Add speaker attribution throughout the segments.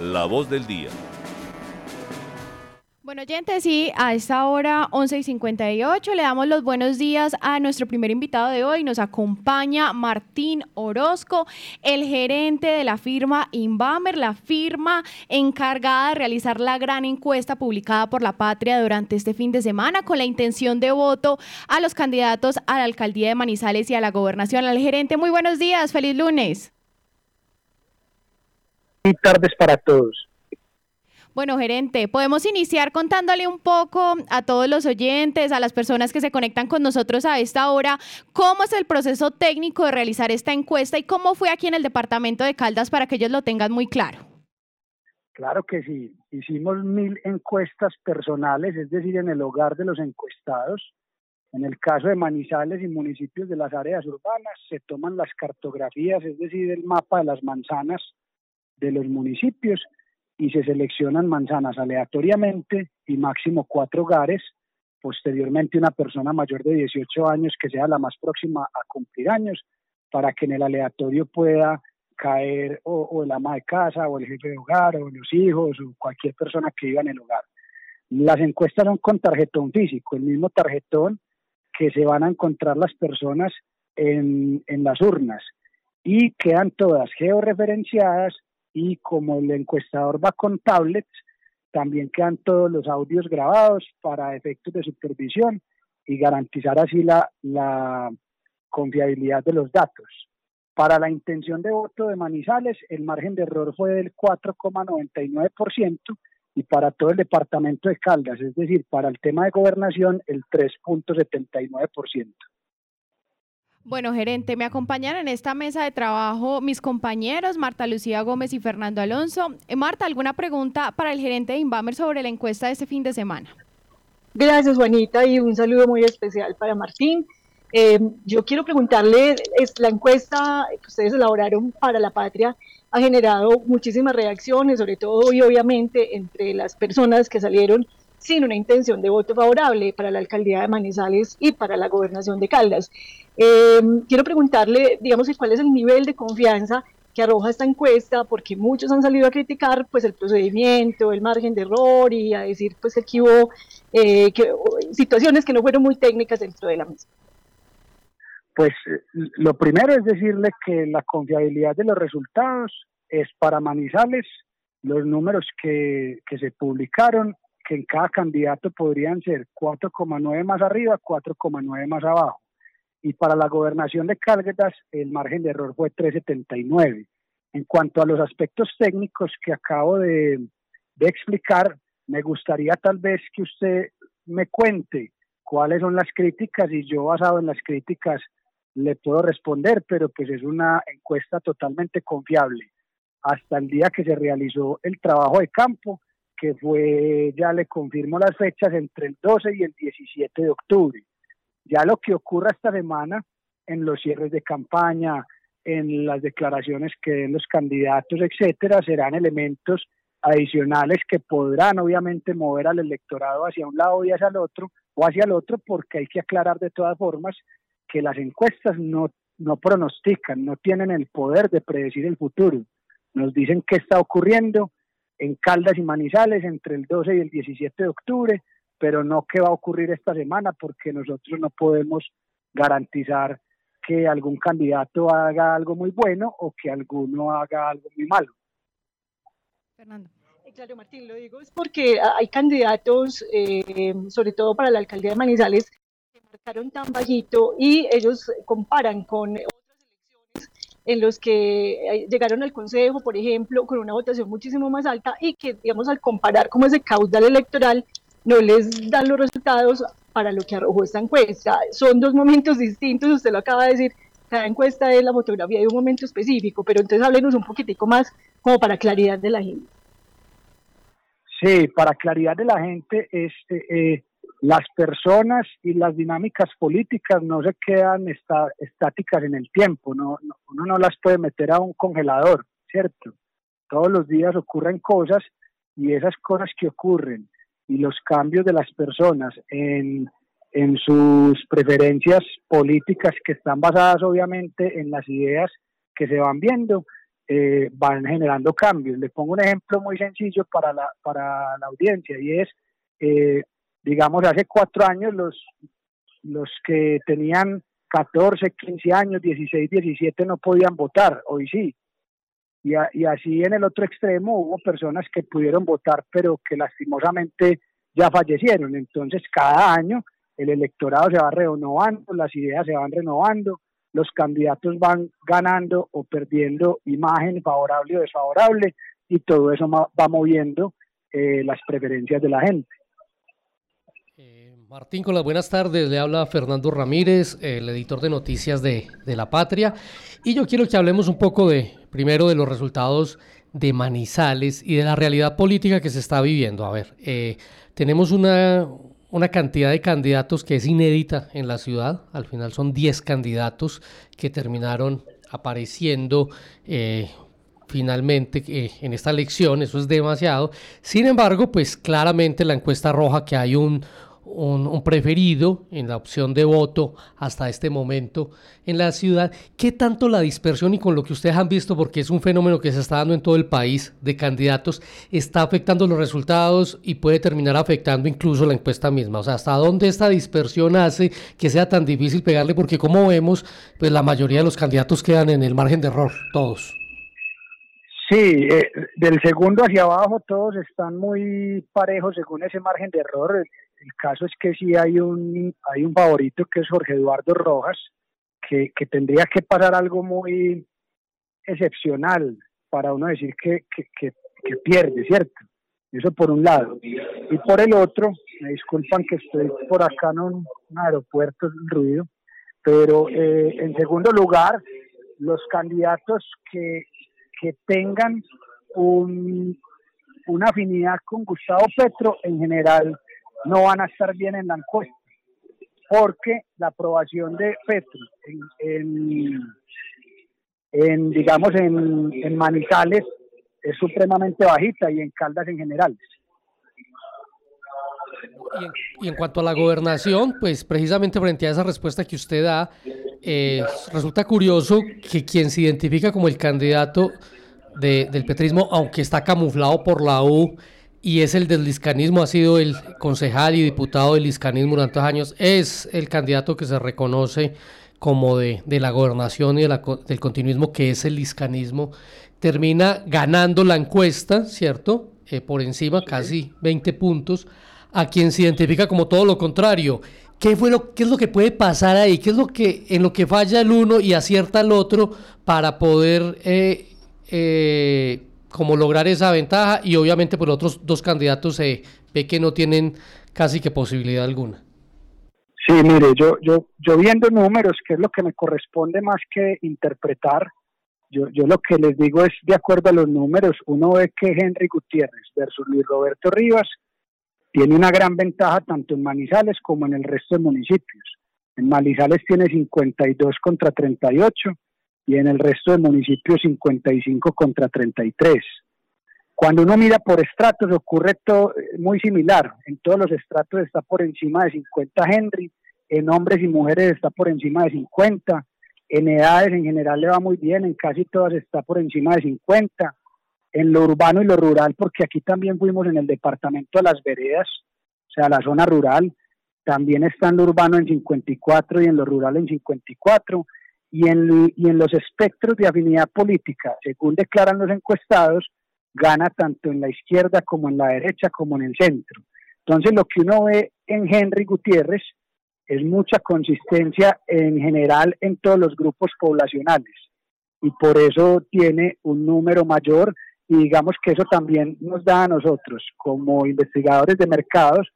Speaker 1: La voz del día.
Speaker 2: Bueno, oyentes, sí, a esta hora 11 y 58 le damos los buenos días a nuestro primer invitado de hoy. Nos acompaña Martín Orozco, el gerente de la firma Inbamer, la firma encargada de realizar la gran encuesta publicada por La Patria durante este fin de semana con la intención de voto a los candidatos a la alcaldía de Manizales y a la gobernación. Al gerente, muy buenos días, feliz lunes.
Speaker 3: Buenas tardes para todos.
Speaker 2: Bueno, gerente, podemos iniciar contándole un poco a todos los oyentes, a las personas que se conectan con nosotros a esta hora, cómo es el proceso técnico de realizar esta encuesta y cómo fue aquí en el departamento de Caldas para que ellos lo tengan muy claro.
Speaker 3: Claro que sí, hicimos mil encuestas personales, es decir, en el hogar de los encuestados. En el caso de Manizales y municipios de las áreas urbanas, se toman las cartografías, es decir, el mapa de las manzanas de los municipios y se seleccionan manzanas aleatoriamente y máximo cuatro hogares. Posteriormente, una persona mayor de 18 años que sea la más próxima a cumplir años para que en el aleatorio pueda caer o, el ama de casa o el jefe de hogar o los hijos o cualquier persona que viva en el hogar. Las encuestas son con tarjetón físico, el mismo tarjetón que se van a encontrar las personas en, en las urnas y quedan todas georreferenciadas y como el encuestador va con tablets, también quedan todos los audios grabados para efectos de supervisión y garantizar así la, confiabilidad de los datos. Para la intención de voto de Manizales, el margen de error fue del 4,99% y para todo el departamento de Caldas, es decir, para el tema de gobernación, el 3,79%.
Speaker 2: Bueno, gerente, me acompañan en esta mesa de trabajo mis compañeros Marta Lucía Gómez y Fernando Alonso. Eh, Marta, ¿alguna pregunta para el gerente de Inbamer sobre la encuesta de este fin de semana?
Speaker 4: Gracias, Juanita, y un saludo muy especial para Martín. Eh, yo quiero preguntarle, la encuesta que ustedes elaboraron para la patria ha generado muchísimas reacciones, sobre todo y obviamente entre las personas que salieron sin una intención de voto favorable para la alcaldía de Manizales y para la gobernación de Caldas. Eh, quiero preguntarle, digamos, cuál es el nivel de confianza que arroja esta encuesta, porque muchos han salido a criticar pues el procedimiento, el margen de error y a decir pues que aquí hubo eh, situaciones que no fueron muy técnicas dentro de la misma.
Speaker 3: Pues lo primero es decirle que la confiabilidad de los resultados es para Manizales, los números que, que se publicaron que en cada candidato podrían ser 4,9 más arriba, 4,9 más abajo. Y para la gobernación de Caldas el margen de error fue 3,79. En cuanto a los aspectos técnicos que acabo de, de explicar, me gustaría tal vez que usted me cuente cuáles son las críticas y yo basado en las críticas le puedo responder, pero pues es una encuesta totalmente confiable. Hasta el día que se realizó el trabajo de campo, que fue, ya le confirmo las fechas, entre el 12 y el 17 de octubre. Ya lo que ocurra esta semana en los cierres de campaña, en las declaraciones que den los candidatos, etcétera, serán elementos adicionales que podrán obviamente mover al electorado hacia un lado y hacia el otro, o hacia el otro, porque hay que aclarar de todas formas que las encuestas no, no pronostican, no tienen el poder de predecir el futuro. Nos dicen qué está ocurriendo, en Caldas y Manizales entre el 12 y el 17 de octubre, pero no qué va a ocurrir esta semana porque nosotros no podemos garantizar que algún candidato haga algo muy bueno o que alguno haga algo muy malo.
Speaker 4: Fernando. Eh, claro, Martín, lo digo es porque hay candidatos, eh, sobre todo para la alcaldía de Manizales, que marcaron tan bajito y ellos comparan con en los que eh, llegaron al Consejo, por ejemplo, con una votación muchísimo más alta y que, digamos, al comparar como ese caudal electoral, no les dan los resultados para lo que arrojó esta encuesta. Son dos momentos distintos, usted lo acaba de decir, cada encuesta es la fotografía de un momento específico, pero entonces háblenos un poquitico más como para claridad de la gente.
Speaker 3: Sí, para claridad de la gente, este, eh, las personas y las dinámicas políticas no se quedan estáticas en el tiempo, no, uno no las puede meter a un congelador, ¿cierto? Todos los días ocurren cosas y esas cosas que ocurren y los cambios de las personas en, en sus preferencias políticas que están basadas obviamente en las ideas que se van viendo, eh, van generando cambios. Le pongo un ejemplo muy sencillo para la, para la audiencia y es, eh, digamos, hace cuatro años los, los que tenían 14, 15 años, 16, 17 no podían votar, hoy sí. Y, así en el otro extremo hubo personas que pudieron votar, pero que lastimosamente ya fallecieron. Entonces, cada año el electorado se va renovando, las ideas se van renovando, los candidatos van ganando o perdiendo imagen favorable o desfavorable y todo eso va moviendo eh, las preferencias de la gente.
Speaker 1: Martín, con las buenas tardes. Le habla Fernando Ramírez, el editor de noticias de, de, La Patria. Y yo quiero que hablemos un poco de, primero, de los resultados de Manizales y de la realidad política que se está viviendo. A ver, eh, tenemos una, una cantidad de candidatos que es inédita en la ciudad. Al final son 10 candidatos que terminaron apareciendo eh, finalmente eh, en esta elección. Eso es demasiado. Sin embargo, pues claramente la encuesta roja que hay un, un, preferido en la opción de voto hasta este momento en la ciudad. ¿Qué tanto la dispersión y con lo que ustedes han visto, porque es un fenómeno que se está dando en todo el país de candidatos, está afectando los resultados y puede terminar afectando incluso la encuesta misma? O sea, ¿hasta dónde esta dispersión hace que sea tan difícil pegarle? Porque como vemos, pues la mayoría de los candidatos quedan en el margen de error, todos.
Speaker 3: Sí, eh, del segundo hacia abajo todos están muy parejos según ese margen de error. El, caso es que sí hay un, hay un favorito que es Jorge Eduardo Rojas, que, que tendría que pasar algo muy excepcional para uno decir que, que, que, pierde, ¿cierto? Eso por un lado. Y por el otro, me disculpan que estoy por acá en un, aeropuerto, ruido, pero eh, en segundo lugar, los candidatos que que tengan un, una afinidad con Gustavo Petro, en general no van a estar bien en la encuesta, porque la aprobación de Petro en, en, digamos, en, en Manizales es supremamente bajita y en Caldas en general.
Speaker 1: Y en, cuanto a la gobernación, pues precisamente frente a esa respuesta que usted da, eh, resulta curioso que quien se identifica como el candidato del petrismo, aunque está camuflado por la U y es el del liscanismo, ha sido el concejal y diputado del liscanismo durante años, es el candidato que se reconoce como de, la gobernación y del continuismo, que es el liscanismo, termina ganando la encuesta, ¿cierto? Eh, por encima, casi 20 puntos, a quien se identifica como todo lo contrario. ¿Qué, fue lo, ¿Qué es lo que puede pasar ahí? ¿Qué es lo que en lo que falla el uno y acierta el otro para poder eh, eh, como lograr esa ventaja y obviamente por pues, los otros dos candidatos se ve que no tienen casi que posibilidad alguna.
Speaker 3: Sí, mire, yo, yo, yo viendo números, que es lo que me corresponde más que interpretar, yo, yo lo que les digo es, de acuerdo a los números, uno ve que Henry Gutiérrez versus Luis Roberto Rivas tiene una gran ventaja tanto en Manizales como en el resto de municipios. En Manizales tiene 52 contra 38 y en el resto de municipios 55 contra 33. Cuando uno mira por estratos ocurre todo muy similar. En todos los estratos está por encima de 50 Henry, en hombres y mujeres está por encima de 50, en edades en general le va muy bien, en casi todas está por encima de 50, en lo urbano y lo rural, porque aquí también fuimos en el departamento de las veredas, o sea, la zona rural, también está en lo urbano en 54 y en lo rural en 54, y en, y en los espectros de afinidad política, según declaran los encuestados, gana tanto en la izquierda como en la derecha como en el centro. Entonces lo que uno ve en Henry Gutiérrez es mucha consistencia en general en todos los grupos poblacionales y por eso tiene un número mayor y digamos que eso también nos da a nosotros como investigadores de mercados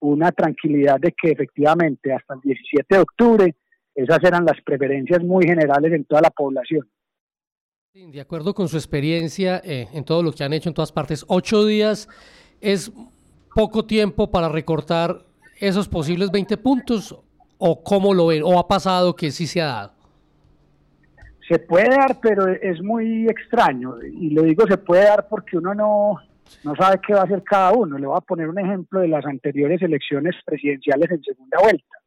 Speaker 3: una tranquilidad de que efectivamente hasta el 17 de octubre esas eran las preferencias muy generales en toda la población.
Speaker 1: De acuerdo con su experiencia eh, en todo lo que han hecho en todas partes, ocho días es poco tiempo para recortar esos posibles 20 puntos o cómo lo ven, o ha pasado que sí se ha dado.
Speaker 3: Se puede dar, pero es muy extraño. Y lo digo se puede dar porque uno no, no sabe qué va a hacer cada uno. Le voy a poner un ejemplo de las anteriores elecciones presidenciales en segunda vuelta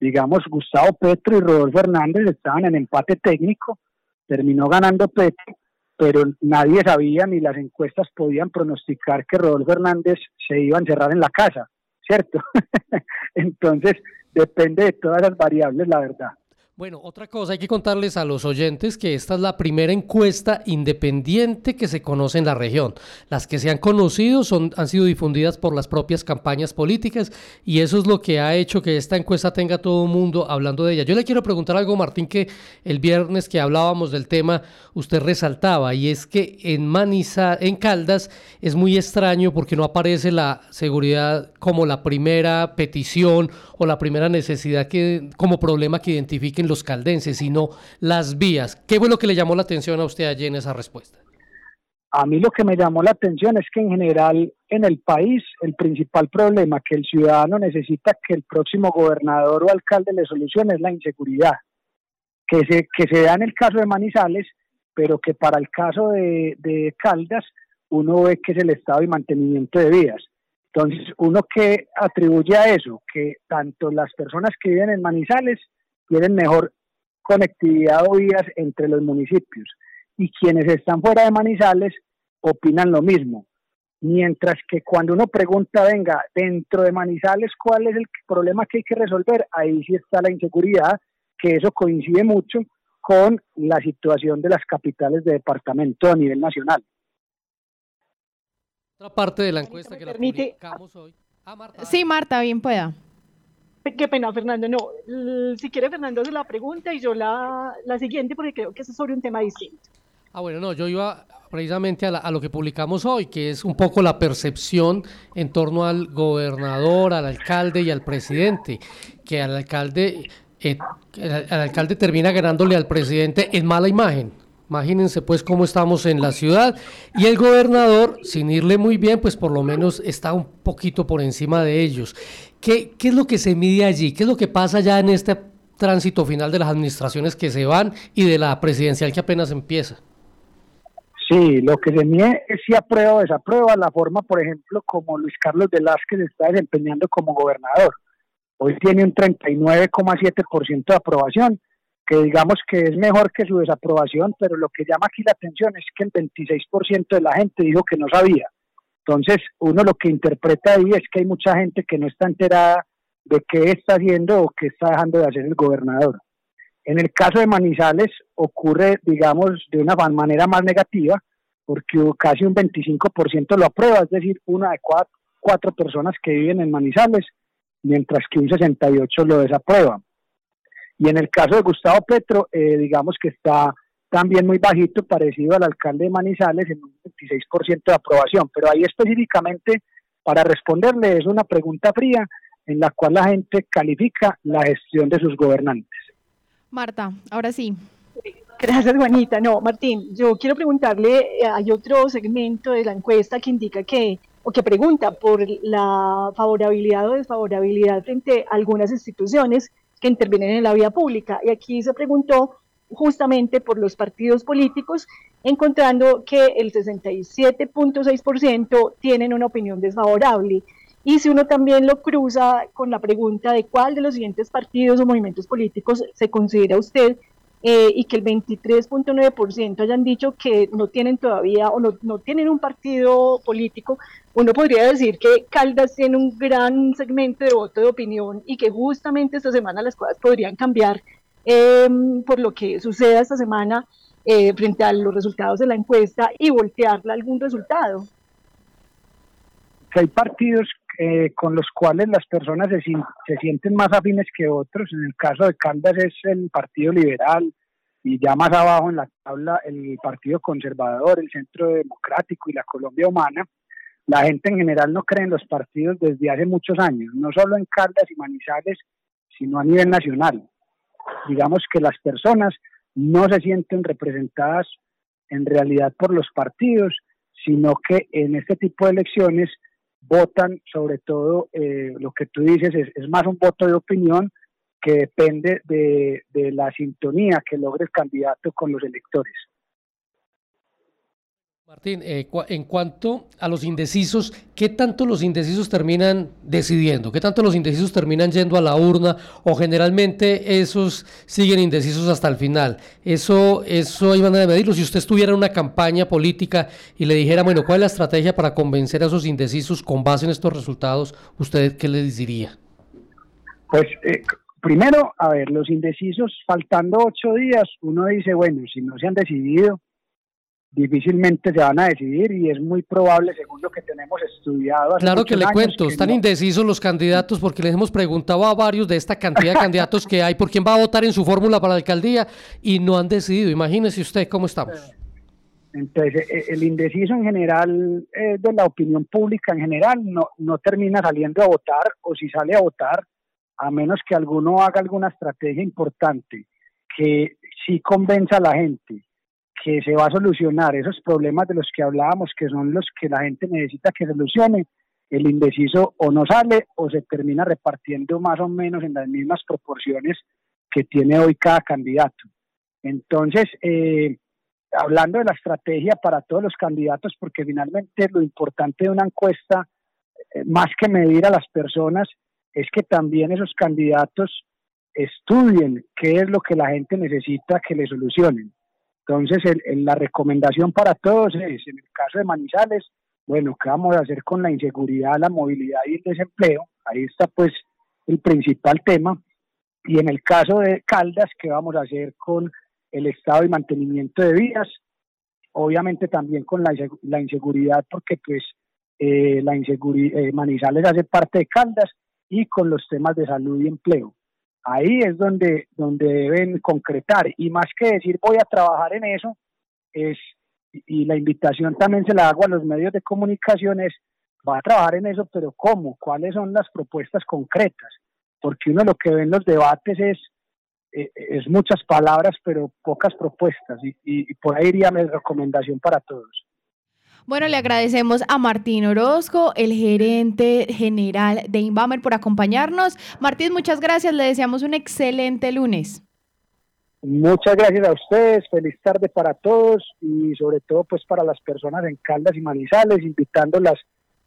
Speaker 3: digamos, Gustavo Petro y Rodolfo Hernández estaban en empate técnico, terminó ganando Petro, pero nadie sabía ni las encuestas podían pronosticar que Rodolfo Hernández se iba a encerrar en la casa, ¿cierto? Entonces, depende de todas las variables, la verdad.
Speaker 1: Bueno, otra cosa, hay que contarles a los oyentes que esta es la primera encuesta independiente que se conoce en la región. Las que se han conocido son, han sido difundidas por las propias campañas políticas y eso es lo que ha hecho que esta encuesta tenga todo el mundo hablando de ella. Yo le quiero preguntar algo, Martín, que el viernes que hablábamos del tema usted resaltaba y es que en Maniza, en Caldas es muy extraño porque no aparece la seguridad como la primera petición o la primera necesidad que como problema que identifiquen los caldenses, sino las vías. ¿Qué fue lo que le llamó la atención a usted allí en esa respuesta?
Speaker 3: A mí lo que me llamó la atención es que en general en el país el principal problema que el ciudadano necesita que el próximo gobernador o alcalde le solucione es la inseguridad, que se, que se da en el caso de Manizales, pero que para el caso de, de Caldas uno ve que es el estado y mantenimiento de vías. Entonces, uno que atribuye a eso, que tanto las personas que viven en Manizales tienen mejor conectividad o vías entre los municipios. Y quienes están fuera de Manizales opinan lo mismo. Mientras que cuando uno pregunta, venga, dentro de Manizales, ¿cuál es el problema que hay que resolver? Ahí sí está la inseguridad, que eso coincide mucho con la situación de las capitales de departamento a nivel nacional.
Speaker 1: Otra parte de la encuesta que permite... publicamos hoy.
Speaker 2: Ah, Marta. Sí, Marta, bien pueda.
Speaker 4: Qué pena, Fernando. No, si quiere, Fernando hace la pregunta y yo la, la siguiente, porque creo que es sobre un tema distinto.
Speaker 1: Ah, bueno, no, yo iba precisamente a, lo que publicamos hoy, que es un poco la percepción en torno al gobernador, al alcalde y al presidente, que al alcalde, eh, el alcalde termina ganándole al presidente en mala imagen. Imagínense pues cómo estamos en la ciudad y el gobernador, sin irle muy bien, pues por lo menos está un poquito por encima de ellos. ¿Qué, ¿Qué es lo que se mide allí? ¿Qué es lo que pasa ya en este tránsito final de las administraciones que se van y de la presidencial que apenas empieza?
Speaker 3: Sí, lo que se mide es si aprueba o desaprueba la forma, por ejemplo, como Luis Carlos Velázquez está desempeñando como gobernador. Hoy tiene un 39,7% de aprobación que digamos que es mejor que su desaprobación, pero lo que llama aquí la atención es que el 26% de la gente dijo que no sabía. Entonces, uno lo que interpreta ahí es que hay mucha gente que no está enterada de qué está haciendo o qué está dejando de hacer el gobernador. En el caso de Manizales ocurre, digamos, de una manera más negativa, porque casi un 25% lo aprueba, es decir, una de cuatro, cuatro personas que viven en Manizales, mientras que un 68% lo desaprueba. Y en el caso de Gustavo Petro, eh, digamos que está también muy bajito, parecido al alcalde de Manizales, en un 26% de aprobación. Pero ahí específicamente, para responderle, es una pregunta fría en la cual la gente califica la gestión de sus gobernantes.
Speaker 2: Marta, ahora sí.
Speaker 4: Gracias, Juanita. No, Martín, yo quiero preguntarle, eh, hay otro segmento de la encuesta que indica que, o que pregunta por la favorabilidad o desfavorabilidad frente a algunas instituciones que intervienen en la vida pública. Y aquí se preguntó justamente por los partidos políticos, encontrando que el 67.6% tienen una opinión desfavorable. Y si uno también lo cruza con la pregunta de cuál de los siguientes partidos o movimientos políticos se considera usted eh, y que el 23.9% hayan dicho que no tienen todavía o no, no, tienen un partido político, uno podría decir que Caldas tiene un gran segmento de voto de opinión y que justamente esta semana las cosas podrían cambiar em, por lo que suceda esta semana eh, frente a los resultados de la encuesta y voltearla algún resultado.
Speaker 3: hay partidos eh, con los cuales las personas se, se, sienten más afines que otros. En el caso de Caldas es el Partido Liberal y ya más abajo en la tabla el Partido Conservador, el Centro Democrático y la Colombia Humana. La gente en general no cree en los partidos desde hace muchos años, no solo en Caldas y Manizales, sino a nivel nacional. Digamos que las personas no se sienten representadas en realidad por los partidos, sino que en este tipo de elecciones votan sobre todo, eh, lo que tú dices es, más un voto de opinión que depende de, la sintonía que logre el candidato con los electores.
Speaker 1: Martín, eh, en cuanto a los indecisos, ¿qué tanto los indecisos terminan decidiendo? ¿Qué tanto los indecisos terminan yendo a la urna? ¿O generalmente esos siguen indecisos hasta el final? Eso, eso hay manera de medirlo. Si usted estuviera en una campaña política y le dijera, bueno, ¿cuál es la estrategia para convencer a esos indecisos con base en estos resultados? ¿Usted qué le diría?
Speaker 3: Pues eh, primero, a ver, los indecisos, faltando ocho días, uno dice, bueno, si no se han decidido, difícilmente se van a decidir y es muy probable, según lo que tenemos estudiado.
Speaker 1: claro que le cuento, están indecisos los candidatos porque les hemos preguntado a varios de esta cantidad de candidatos que hay por quién va a votar en su fórmula para la alcaldía y no han decidido. Imagínese usted cómo estamos.
Speaker 3: Entonces, e, el indeciso en general, eh, de la opinión pública en general, no, no termina saliendo a votar o si sale a votar, a menos que alguno haga alguna estrategia importante que sí convenza a la gente que se va a solucionar esos problemas de los que hablábamos, que son los que la gente necesita que solucione, el indeciso o no sale o se termina repartiendo más o menos en las mismas proporciones que tiene hoy cada candidato. Entonces, eh, hablando de la estrategia para todos los candidatos, porque finalmente lo importante de una encuesta, eh, más que medir a las personas, es que también esos candidatos estudien qué es lo que la gente necesita que le solucionen. Entonces, la recomendación para todos es, en el caso de Manizales, bueno, ¿qué vamos a hacer con la inseguridad, la movilidad y el desempleo? Ahí está pues el principal tema. Y en el caso de Caldas, ¿qué vamos a hacer con el estado y mantenimiento de vías? Obviamente también con la, inseguridad, porque pues eh, la inseguridad, eh, Manizales hace parte de Caldas y con los temas de salud y empleo. Ahí es donde, donde deben concretar y más que decir voy a trabajar en eso, es, y la invitación también se la hago a los medios de comunicación, es va a trabajar en eso, pero ¿cómo? ¿Cuáles son las propuestas concretas? Porque uno lo que ve en los debates es, eh, es muchas palabras, pero pocas propuestas, y, y por ahí iría mi recomendación para todos.
Speaker 2: Bueno, le agradecemos a Martín Orozco, el gerente general de Inbamer, por acompañarnos. Martín, muchas gracias. Le deseamos un excelente lunes.
Speaker 3: Muchas gracias a ustedes, feliz tarde para todos y sobre todo pues para las personas en Caldas y Manizales, invitándolas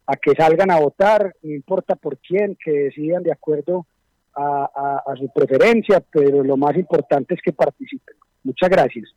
Speaker 3: a que salgan a votar, no importa por quién, que decidan de acuerdo a su preferencia, pero lo más importante es que participen. Muchas gracias.